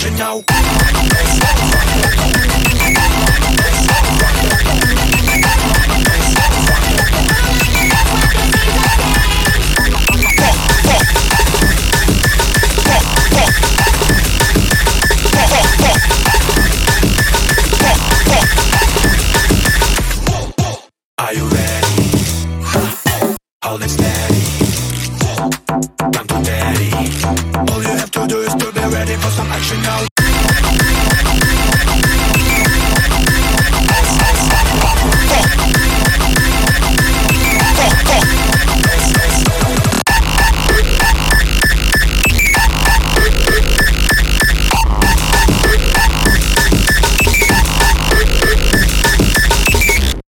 should know. Are you ready? All this steady. to do is to be ready for some action now.